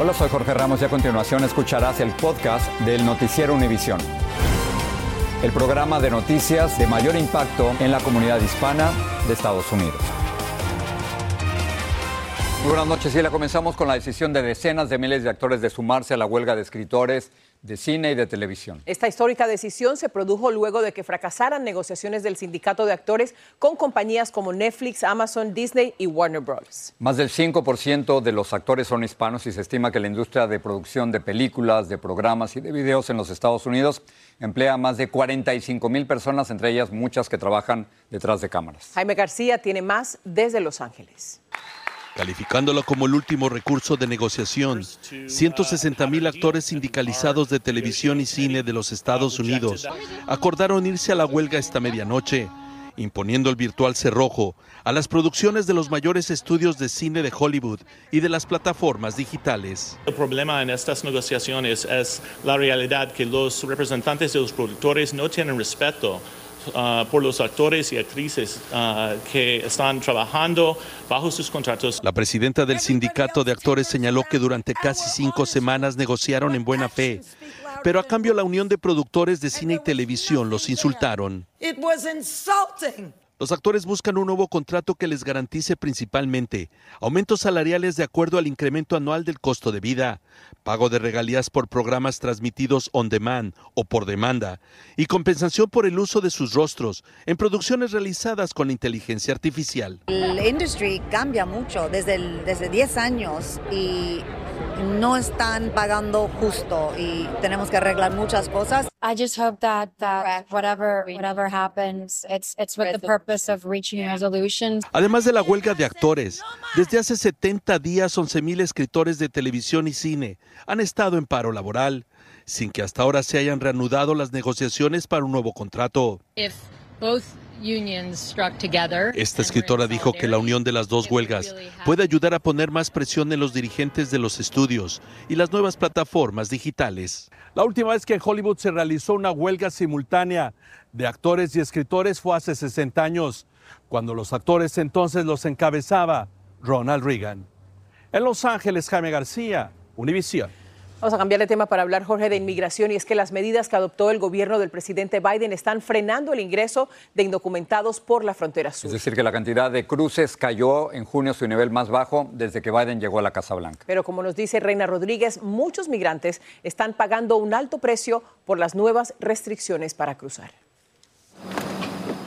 Hola, soy Jorge Ramos y a continuación escucharás el podcast del Noticiero Univisión. El programa de noticias de mayor impacto en la comunidad hispana de Estados Unidos. Muy buenas noches y la comenzamos con la decisión de decenas de miles de actores de sumarse a la huelga de escritores de cine y de televisión. Esta histórica decisión se produjo luego de que fracasaran negociaciones del sindicato de actores con compañías como Netflix, Amazon, Disney y Warner Bros. Más del 5% de los actores son hispanos y se estima que la industria de producción de películas, de programas y de videos en los Estados Unidos emplea a más de 45 mil personas, entre ellas muchas que trabajan detrás de cámaras. Jaime García tiene más desde Los Ángeles. Calificándolo como el último recurso de negociación, 160 mil actores sindicalizados de televisión y cine de los Estados Unidos acordaron irse a la huelga esta medianoche, imponiendo el virtual cerrojo a las producciones de los mayores estudios de cine de Hollywood y de las plataformas digitales. El problema en estas negociaciones es la realidad que los representantes de los productores no tienen respeto uh, por los actores y actrices uh, que están trabajando bajo sus contratos. La presidenta del sindicato de actores señaló que durante casi cinco semanas negociaron en buena fe, pero a cambio la Unión de Productores de Cine y Televisión los insultaron. It was insulting. Los actores buscan un nuevo contrato que les garantice principalmente aumentos salariales de acuerdo al incremento anual del costo de vida, pago de regalías por programas transmitidos on demand o por demanda y compensación por el uso de sus rostros en producciones realizadas con inteligencia artificial. La industria cambia mucho desde, el- desde 10 años y no están pagando justo y tenemos que arreglar muchas cosas. I just hope that that whatever whatever happens, it's it's with the purpose of reaching resolutions. Además de la huelga de actores, desde hace 70 días 11.000 escritores de televisión y cine han estado en paro laboral, sin que hasta ahora se hayan reanudado las negociaciones para un nuevo contrato. If both Esta escritora dijo que la unión de las dos huelgas puede ayudar a poner más presión en los dirigentes de los estudios y las nuevas plataformas digitales. La última vez que en Hollywood se realizó una huelga simultánea de actores y escritores fue hace 60 años, cuando los actores entonces los encabezaba Ronald Reagan. En Los Ángeles, Jaime García, Univisión. Vamos a cambiar de tema para hablar, Jorge, de inmigración y es que las medidas que adoptó el gobierno del presidente Biden están frenando el ingreso de indocumentados por la frontera sur. Es decir, que la cantidad de cruces cayó en junio a su nivel más bajo desde que Biden llegó a la Casa Blanca. Pero como nos dice Reina Rodríguez, muchos migrantes están pagando un alto precio por las nuevas restricciones para cruzar.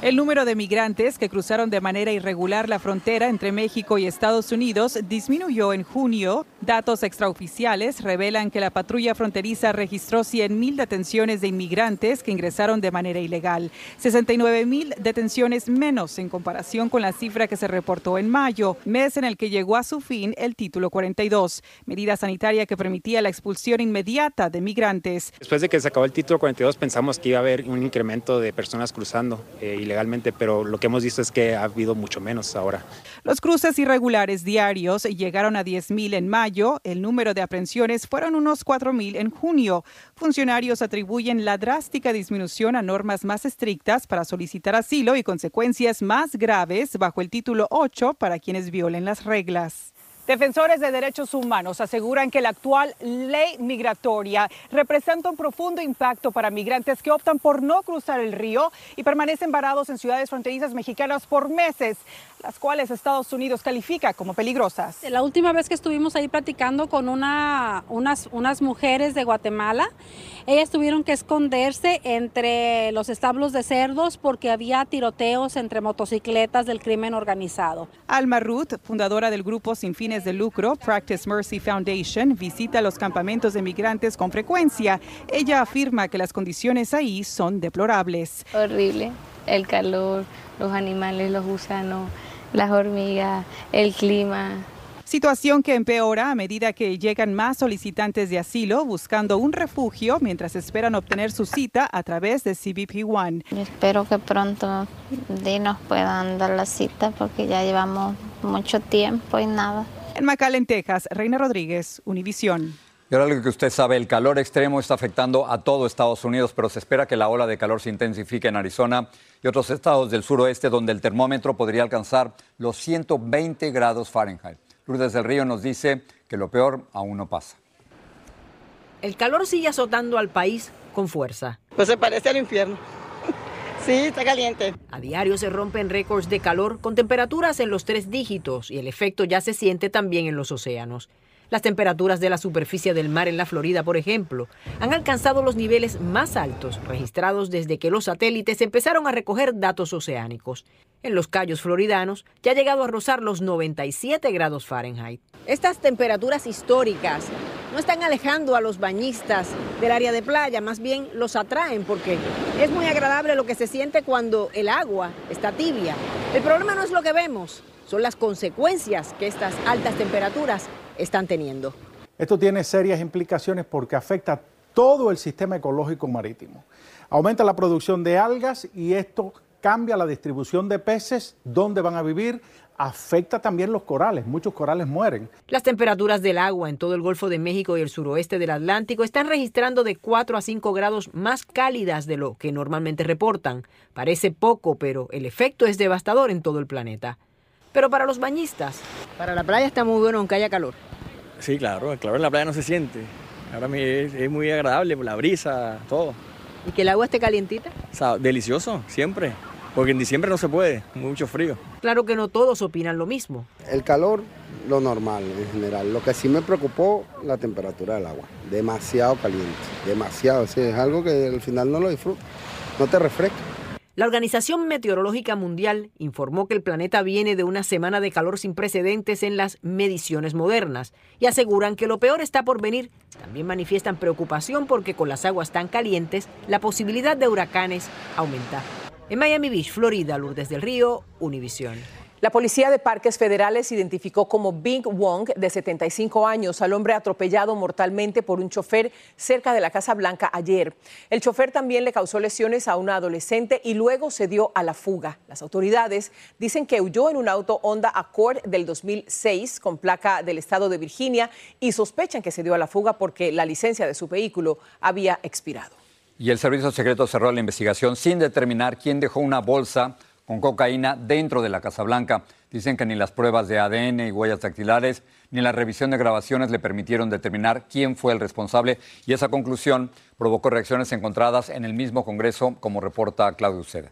El número de migrantes que cruzaron de manera irregular la frontera entre México y Estados Unidos disminuyó en junio. Datos extraoficiales revelan que la patrulla fronteriza registró 100.000 detenciones de inmigrantes que ingresaron de manera ilegal, 69.000 detenciones menos en comparación con la cifra que se reportó en mayo, mes en el que llegó a su fin el título 42, medida sanitaria que permitía la expulsión inmediata de migrantes. Después de que se acabó el título 42 pensamos que iba a haber un incremento de personas cruzando eh, ilegalmente, pero lo que hemos visto es que ha habido mucho menos ahora. Los cruces irregulares diarios llegaron a 10.000 en mayo, el número de aprehensiones fueron unos 4.000 en junio. Funcionarios atribuyen la drástica disminución a normas más estrictas para solicitar asilo y consecuencias más graves bajo el título 8 para quienes violen las reglas. Defensores de derechos humanos aseguran que la actual ley migratoria representa un profundo impacto para migrantes que optan por no cruzar el río y permanecen varados en ciudades fronterizas mexicanas por meses, las cuales Estados Unidos califica como peligrosas. La última vez que estuvimos ahí platicando con una, unas, unas mujeres de Guatemala, ellas tuvieron que esconderse entre los establos de cerdos porque había tiroteos entre motocicletas del crimen organizado. Alma Ruth, fundadora del grupo sin fines de lucro Practice Mercy Foundation, visita los campamentos de migrantes con frecuencia. Ella afirma que las condiciones ahí son deplorables. Horrible, el calor, los animales, los gusanos, las hormigas, el clima. Situación que empeora a medida que llegan más solicitantes de asilo buscando un refugio mientras esperan obtener su cita a través de CBP One. Espero que pronto nos puedan dar la cita porque ya llevamos mucho tiempo y nada. En McAllen, Texas, Reina Rodríguez, Univisión. Y ahora lo que usted sabe, el calor extremo está afectando a todo Estados Unidos, pero se espera que la ola de calor se intensifique en Arizona y otros estados del suroeste donde el termómetro podría alcanzar los 120 grados Fahrenheit. Lourdes del Río nos dice que lo peor aún no pasa. El calor sigue azotando al país con fuerza. Pues se parece al infierno. Sí, está caliente. A diario se rompen récords de calor con temperaturas en los tres dígitos y el efecto ya se siente también en los océanos. Las temperaturas de la superficie del mar en la Florida, por ejemplo, han alcanzado los niveles más altos registrados desde que los satélites empezaron a recoger datos oceánicos. En los Cayos floridanos ya ha llegado a rozar los 97 grados Fahrenheit. Estas temperaturas históricas no están alejando a los bañistas del área de playa, más bien los atraen porque es muy agradable lo que se siente cuando el agua está tibia. El problema no es lo que vemos, son las consecuencias que estas altas temperaturas están teniendo. Esto tiene serias implicaciones porque afecta todo el sistema ecológico marítimo. Aumenta la producción de algas y esto cambia la distribución de peces, dónde van a vivir, afecta también los corales, muchos corales mueren. Las temperaturas del agua en todo el Golfo de México y el suroeste del Atlántico están registrando de 4 a 5 grados más cálidas de lo que normalmente reportan. Parece poco, pero el efecto es devastador en todo el planeta. Pero para los bañistas, para la playa está muy bueno aunque haya calor. Sí, claro, el calor en la playa no se siente. Ahora es, es muy agradable, la brisa, todo. ¿Y que el agua esté calientita? O sea, delicioso, siempre. Porque en diciembre no se puede, mucho frío. Claro que no todos opinan lo mismo. El calor, lo normal en general. Lo que sí me preocupó, la temperatura del agua. Demasiado caliente, demasiado. Es algo que al final no lo disfruto, no te refresca. La Organización Meteorológica Mundial informó que el planeta viene de una semana de calor sin precedentes en las mediciones modernas y aseguran que lo peor está por venir. También manifiestan preocupación porque con las aguas tan calientes la posibilidad de huracanes aumenta. En Miami Beach, Florida, Lourdes del Río, Univisión. La policía de parques federales identificó como Bing Wong, de 75 años, al hombre atropellado mortalmente por un chofer cerca de la Casa Blanca ayer. El chofer también le causó lesiones a una adolescente y luego se dio a la fuga. Las autoridades dicen que huyó en un auto Honda Accord del 2006 con placa del estado de Virginia y sospechan que se dio a la fuga porque la licencia de su vehículo había expirado. Y el Servicio Secreto cerró la investigación sin determinar quién dejó una bolsa con cocaína dentro de la Casa Blanca. Dicen que ni las pruebas de ADN y huellas dactilares ni la revisión de grabaciones le permitieron determinar quién fue el responsable y esa conclusión provocó reacciones encontradas en el mismo Congreso, como reporta Claudio Uceda.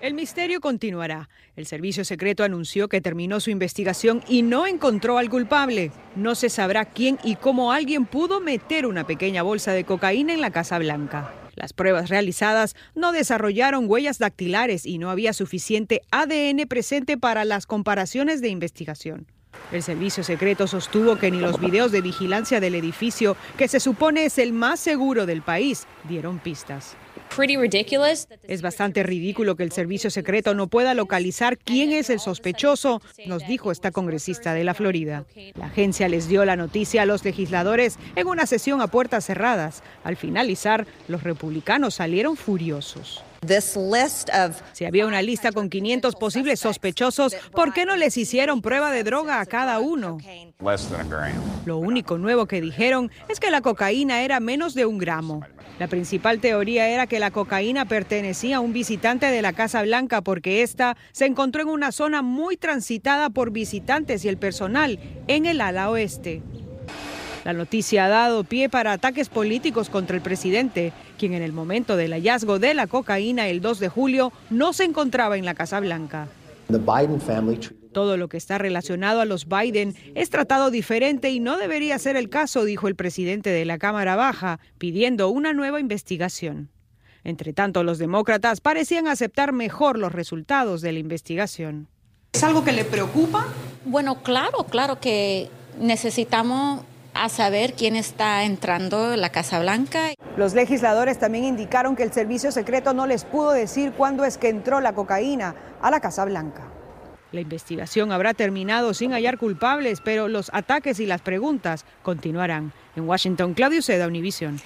El misterio continuará. El servicio secreto anunció que terminó su investigación y no encontró al culpable. No se sabrá quién y cómo alguien pudo meter una pequeña bolsa de cocaína en la Casa Blanca. Las pruebas realizadas no desarrollaron huellas dactilares y no había suficiente ADN presente para las comparaciones de investigación. El servicio secreto sostuvo que ni los videos de vigilancia del edificio, que se supone es el más seguro del país, dieron pistas. Es bastante ridículo que el servicio secreto no pueda localizar quién es el sospechoso, nos dijo esta congresista de la Florida. La agencia les dio la noticia a los legisladores en una sesión a puertas cerradas. Al finalizar, los republicanos salieron furiosos. Si había una lista con 500 posibles sospechosos, ¿por qué no les hicieron prueba de droga a cada uno? Lo único nuevo que dijeron es que la cocaína era menos de un gramo. La principal teoría era que la cocaína pertenecía a un visitante de la Casa Blanca porque ésta se encontró en una zona muy transitada por visitantes y el personal en el ala oeste. La noticia ha dado pie para ataques políticos contra el presidente, quien en el momento del hallazgo de la cocaína el 2 de julio no se encontraba en la Casa Blanca. Todo lo que está relacionado a los Biden es tratado diferente y no debería ser el caso, dijo el presidente de la Cámara Baja, pidiendo una nueva investigación. Entre tanto, los demócratas parecían aceptar mejor los resultados de la investigación. ¿Es algo que le preocupa? Bueno, claro, claro que necesitamos a saber quién está entrando a la Casa Blanca. Los legisladores también indicaron que el servicio secreto no les pudo decir cuándo es que entró la cocaína a la Casa Blanca. La investigación habrá terminado sin hallar culpables, pero los ataques y las preguntas continuarán. En Washington, Claudio Seda, Univision.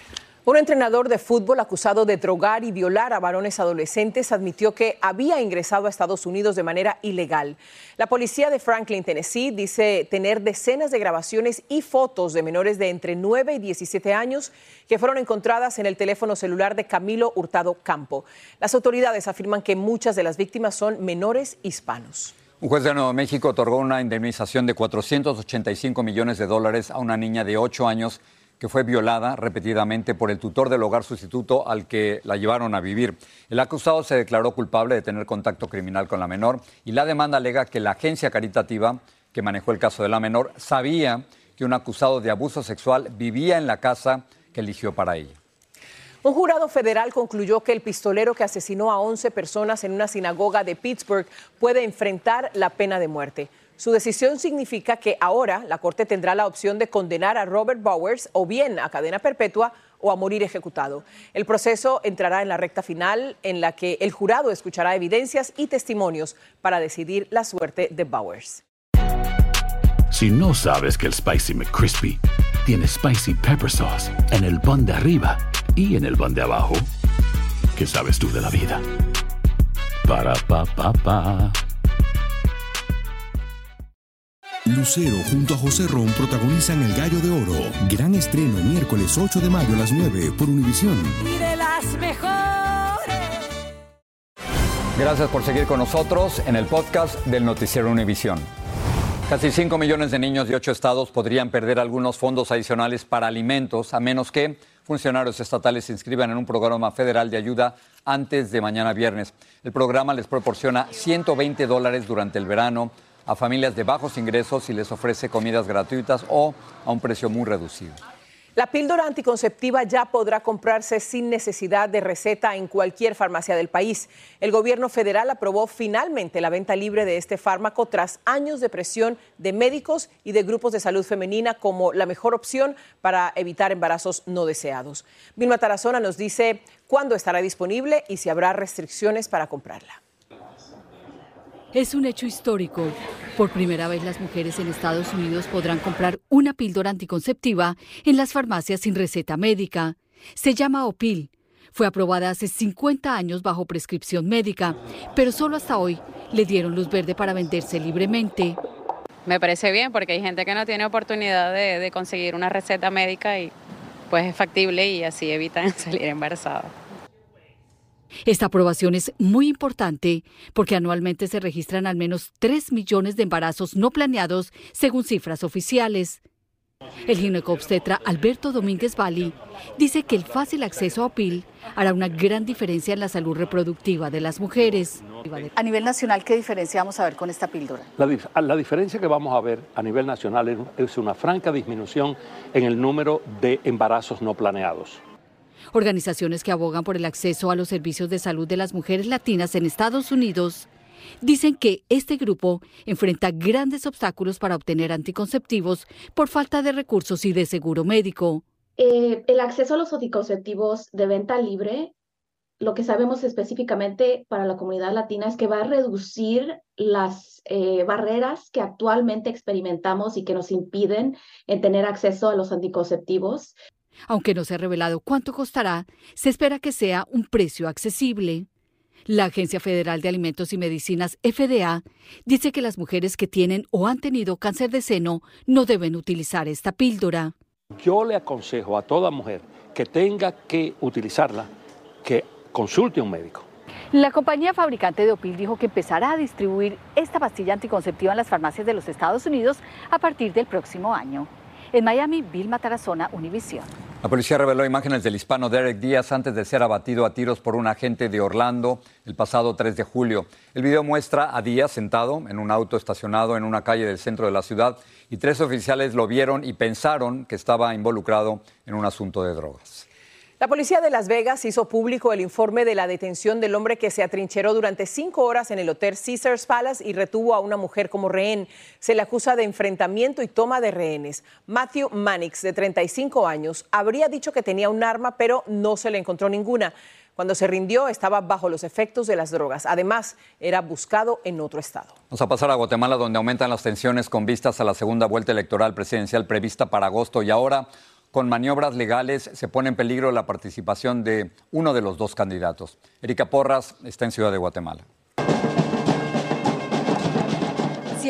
Un entrenador de fútbol acusado de drogar y violar a varones adolescentes admitió que había ingresado a Estados Unidos de manera ilegal. La policía de Franklin, Tennessee, dice tener decenas de grabaciones y fotos de menores de entre 9 y 17 años que fueron encontradas en el teléfono celular de Camilo Hurtado Campo. Las autoridades afirman que muchas de las víctimas son menores hispanos. Un juez de Nuevo México otorgó una indemnización de 485 millones de dólares a una niña de 8 años que fue violada repetidamente por el tutor del hogar sustituto al que la llevaron a vivir. El acusado se declaró culpable de tener contacto criminal con la menor y la demanda alega que la agencia caritativa que manejó el caso de la menor sabía que un acusado de abuso sexual vivía en la casa que eligió para ella. Un jurado federal concluyó que el pistolero que asesinó a 11 personas en una sinagoga de Pittsburgh puede enfrentar la pena de muerte. Su decisión significa que ahora la Corte tendrá la opción de condenar a Robert Bowers o bien a cadena perpetua o a morir ejecutado. El proceso entrará en la recta final en la que el jurado escuchará evidencias y testimonios para decidir la suerte de Bowers. Si no sabes que el Spicy McCrispy tiene Spicy Pepper Sauce en el pan de arriba y en el pan de abajo, ¿qué sabes tú de la vida? Para, pa, pa, pa. Lucero junto a José Ron protagonizan El Gallo de Oro. Gran estreno miércoles 8 de mayo a las 9 por Univisión. Y de las mejores. Gracias por seguir con nosotros en el podcast del Noticiero Univisión. Casi 5 millones de niños de 8 estados podrían perder algunos fondos adicionales para alimentos, a menos que funcionarios estatales se inscriban en un programa federal de ayuda antes de mañana viernes. El programa les proporciona 120 dólares durante el verano a familias de bajos ingresos y les ofrece comidas gratuitas o a un precio muy reducido. La píldora anticonceptiva ya podrá comprarse sin necesidad de receta en cualquier farmacia del país. El gobierno federal aprobó finalmente la venta libre de este fármaco tras años de presión de médicos y de grupos de salud femenina como la mejor opción para evitar embarazos no deseados. Vilma Tarazona nos dice cuándo estará disponible y si habrá restricciones para comprarla. Es un hecho histórico. Por primera vez las mujeres en Estados Unidos podrán comprar una píldora anticonceptiva en las farmacias sin receta médica. Se llama Opil. Fue aprobada hace 50 años bajo prescripción médica, pero solo hasta hoy le dieron luz verde para venderse libremente. Me parece bien porque hay gente que no tiene oportunidad de, de conseguir una receta médica y pues es factible y así evitan salir embarazadas. Esta aprobación es muy importante porque anualmente se registran al menos 3 millones de embarazos no planeados según cifras oficiales. El ginecobstetra Alberto Domínguez Bali dice que el fácil acceso a PIL hará una gran diferencia en la salud reproductiva de las mujeres. A nivel nacional, ¿qué diferencia vamos a ver con esta píldora? La, la diferencia que vamos a ver a nivel nacional es una franca disminución en el número de embarazos no planeados. Organizaciones que abogan por el acceso a los servicios de salud de las mujeres latinas en Estados Unidos dicen que este grupo enfrenta grandes obstáculos para obtener anticonceptivos por falta de recursos y de seguro médico. Eh, el acceso a los anticonceptivos de venta libre, lo que sabemos específicamente para la comunidad latina es que va a reducir las eh, barreras que actualmente experimentamos y que nos impiden en tener acceso a los anticonceptivos. Aunque no se ha revelado cuánto costará, se espera que sea un precio accesible. La Agencia Federal de Alimentos y Medicinas, FDA, dice que las mujeres que tienen o han tenido cáncer de seno no deben utilizar esta píldora. Yo le aconsejo a toda mujer que tenga que utilizarla, que consulte a un médico. La compañía fabricante de Opil dijo que empezará a distribuir esta pastilla anticonceptiva en las farmacias de los Estados Unidos a partir del próximo año. En Miami, Vilma Tarazona, Univisión. La policía reveló imágenes del hispano Derek Díaz antes de ser abatido a tiros por un agente de Orlando el pasado 3 de julio. El video muestra a Díaz sentado en un auto estacionado en una calle del centro de la ciudad y tres oficiales lo vieron y pensaron que estaba involucrado en un asunto de drogas. La policía de Las Vegas hizo público el informe de la detención del hombre que se atrincheró durante cinco horas en el hotel Caesars Palace y retuvo a una mujer como rehén. Se le acusa de enfrentamiento y toma de rehenes. Matthew Mannix, de 35 años, habría dicho que tenía un arma, pero no se le encontró ninguna. Cuando se rindió estaba bajo los efectos de las drogas. Además, era buscado en otro estado. Vamos a pasar a Guatemala, donde aumentan las tensiones con vistas a la segunda vuelta electoral presidencial prevista para agosto y ahora con maniobras legales se pone en peligro la participación de uno de los dos candidatos. Erika Porras está en Ciudad de Guatemala.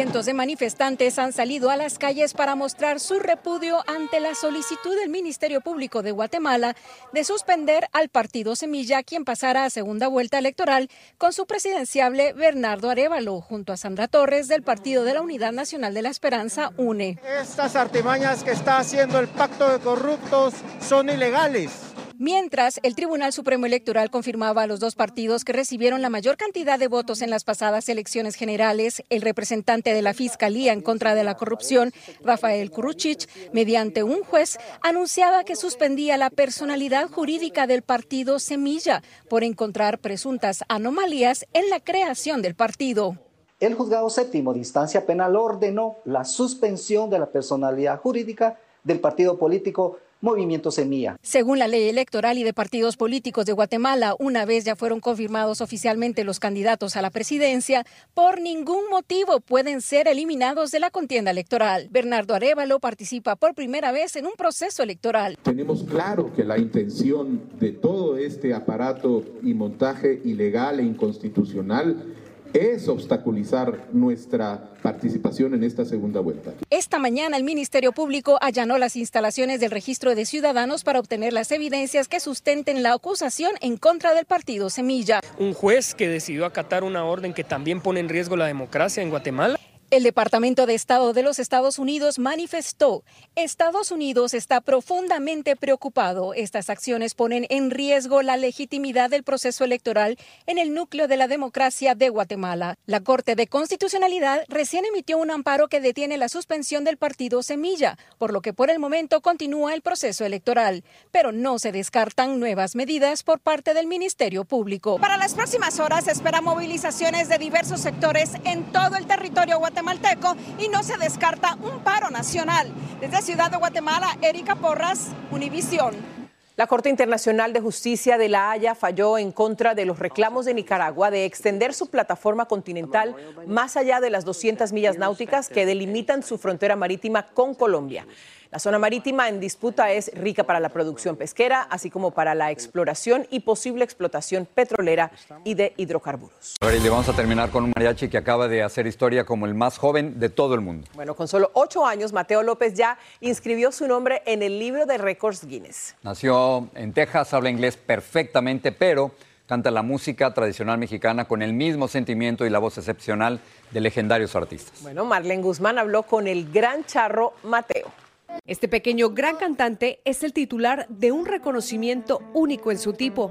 Cientos de manifestantes han salido a las calles para mostrar su repudio ante la solicitud del Ministerio Público de Guatemala de suspender al partido Semilla, quien pasara a segunda vuelta electoral con su presidenciable Bernardo Arevalo, junto a Sandra Torres del Partido de la Unidad Nacional de la Esperanza, UNE. Estas artimañas que está haciendo el pacto de corruptos son ilegales Mientras, el Tribunal Supremo Electoral confirmaba a los dos partidos que recibieron la mayor cantidad de votos en las pasadas elecciones generales, el representante de la Fiscalía en contra de la corrupción, Rafael Kuruchich, mediante un juez, anunciaba que suspendía la personalidad jurídica del partido Semilla por encontrar presuntas anomalías en la creación del partido. El juzgado séptimo de instancia penal ordenó la suspensión de la personalidad jurídica del partido político Movimiento Semilla. Según la ley electoral y de partidos políticos de Guatemala, una vez ya fueron confirmados oficialmente los candidatos a la presidencia, por ningún motivo pueden ser eliminados de la contienda electoral. Bernardo Arevalo participa por primera vez en un proceso electoral. Tenemos claro que la intención de todo este aparato y montaje ilegal e inconstitucional es obstaculizar nuestra participación en esta segunda vuelta. Esta mañana el Ministerio Público allanó las instalaciones del registro de ciudadanos para obtener las evidencias que sustenten la acusación en contra del partido Semilla. Un juez que decidió acatar una orden que también pone en riesgo la democracia en Guatemala. El Departamento de Estado de los Estados Unidos manifestó, Estados Unidos está profundamente preocupado. Estas acciones ponen en riesgo la legitimidad del proceso electoral en el núcleo de la democracia de Guatemala. La Corte de Constitucionalidad recién emitió un amparo que detiene la suspensión del partido Semilla, por lo que por el momento continúa el proceso electoral, pero no se descartan nuevas medidas por parte del Ministerio Público. Para las próximas horas espera movilizaciones de diversos sectores en todo el territorio guatemalteco y no se descarta un paro nacional. Desde Ciudad de Guatemala, Erika Porras, Univisión. La Corte Internacional de Justicia de La Haya falló en contra de los reclamos de Nicaragua de extender su plataforma continental más allá de las 200 millas náuticas que delimitan su frontera marítima con Colombia. La zona marítima en disputa es rica para la producción pesquera, así como para la exploración y posible explotación petrolera y de hidrocarburos. A ver, y le vamos a terminar con un mariachi que acaba de hacer historia como el más joven de todo el mundo. Bueno, con solo ocho años, Mateo López ya inscribió su nombre en el libro de récords Guinness. Nació en Texas, habla inglés perfectamente, pero canta la música tradicional mexicana con el mismo sentimiento y la voz excepcional de legendarios artistas. Bueno, Marlene Guzmán habló con el gran charro Mateo. Este pequeño gran cantante es el titular de un reconocimiento único en su tipo.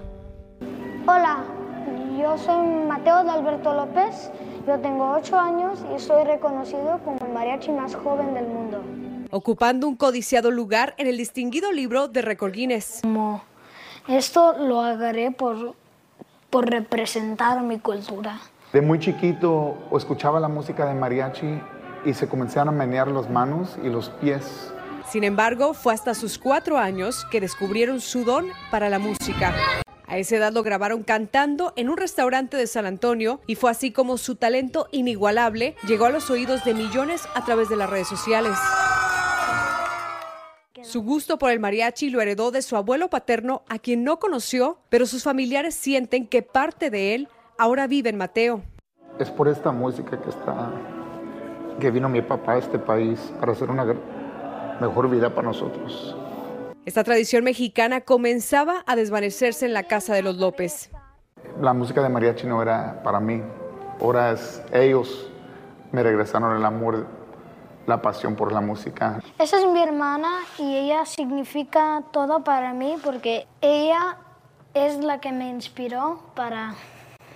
Hola, yo soy Mateo de Alberto López, yo tengo 8 años y soy reconocido como el mariachi más joven del mundo. Ocupando un codiciado lugar en el distinguido libro de Record Guinness. Como esto lo agarré por, por representar mi cultura. De muy chiquito escuchaba la música de mariachi y se comenzaron a menear las manos y los pies sin embargo, fue hasta sus cuatro años que descubrieron su don para la música. A esa edad lo grabaron cantando en un restaurante de San Antonio y fue así como su talento inigualable llegó a los oídos de millones a través de las redes sociales. Su gusto por el mariachi lo heredó de su abuelo paterno, a quien no conoció, pero sus familiares sienten que parte de él ahora vive en Mateo. Es por esta música que está que vino mi papá a este país para hacer una mejor vida para nosotros. Esta tradición mexicana comenzaba a desvanecerse en la casa de los López. La música de mariachi no era para mí, ahora es ellos me regresaron el amor, la pasión por la música. Esa es mi hermana y ella significa todo para mí porque ella es la que me inspiró para,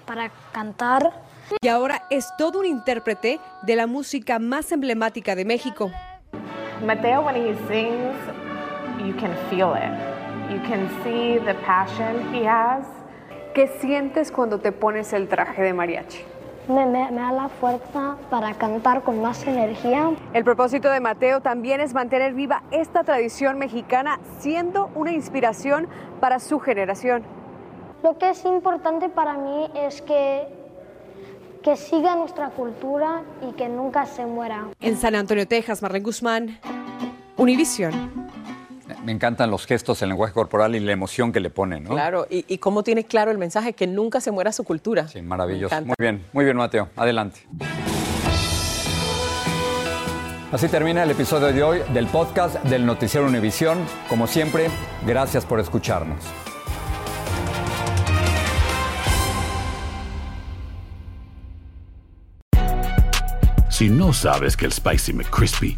para cantar. Y ahora es todo un intérprete de la música más emblemática de México. Mateo, when he sings, you can feel it. You can see the passion he has. ¿Qué sientes cuando te pones el traje de mariachi? Me, me, me, da la fuerza para cantar con más energía. El propósito de Mateo también es mantener viva esta tradición mexicana, siendo una inspiración para su generación. Lo que es importante para mí es que, que siga nuestra cultura y que nunca se muera. En San Antonio, Texas, Marlene Guzmán, Univisión. Me encantan los gestos, el lenguaje corporal y la emoción que le ponen, ¿no? Claro, y, y cómo tiene claro el mensaje que nunca se muera su cultura. Sí, maravilloso. Muy bien, muy bien, Mateo. Adelante. Así termina el episodio de hoy del podcast del Noticiero Univisión. Como siempre, gracias por escucharnos. Si no sabes que el Spicy McCrispy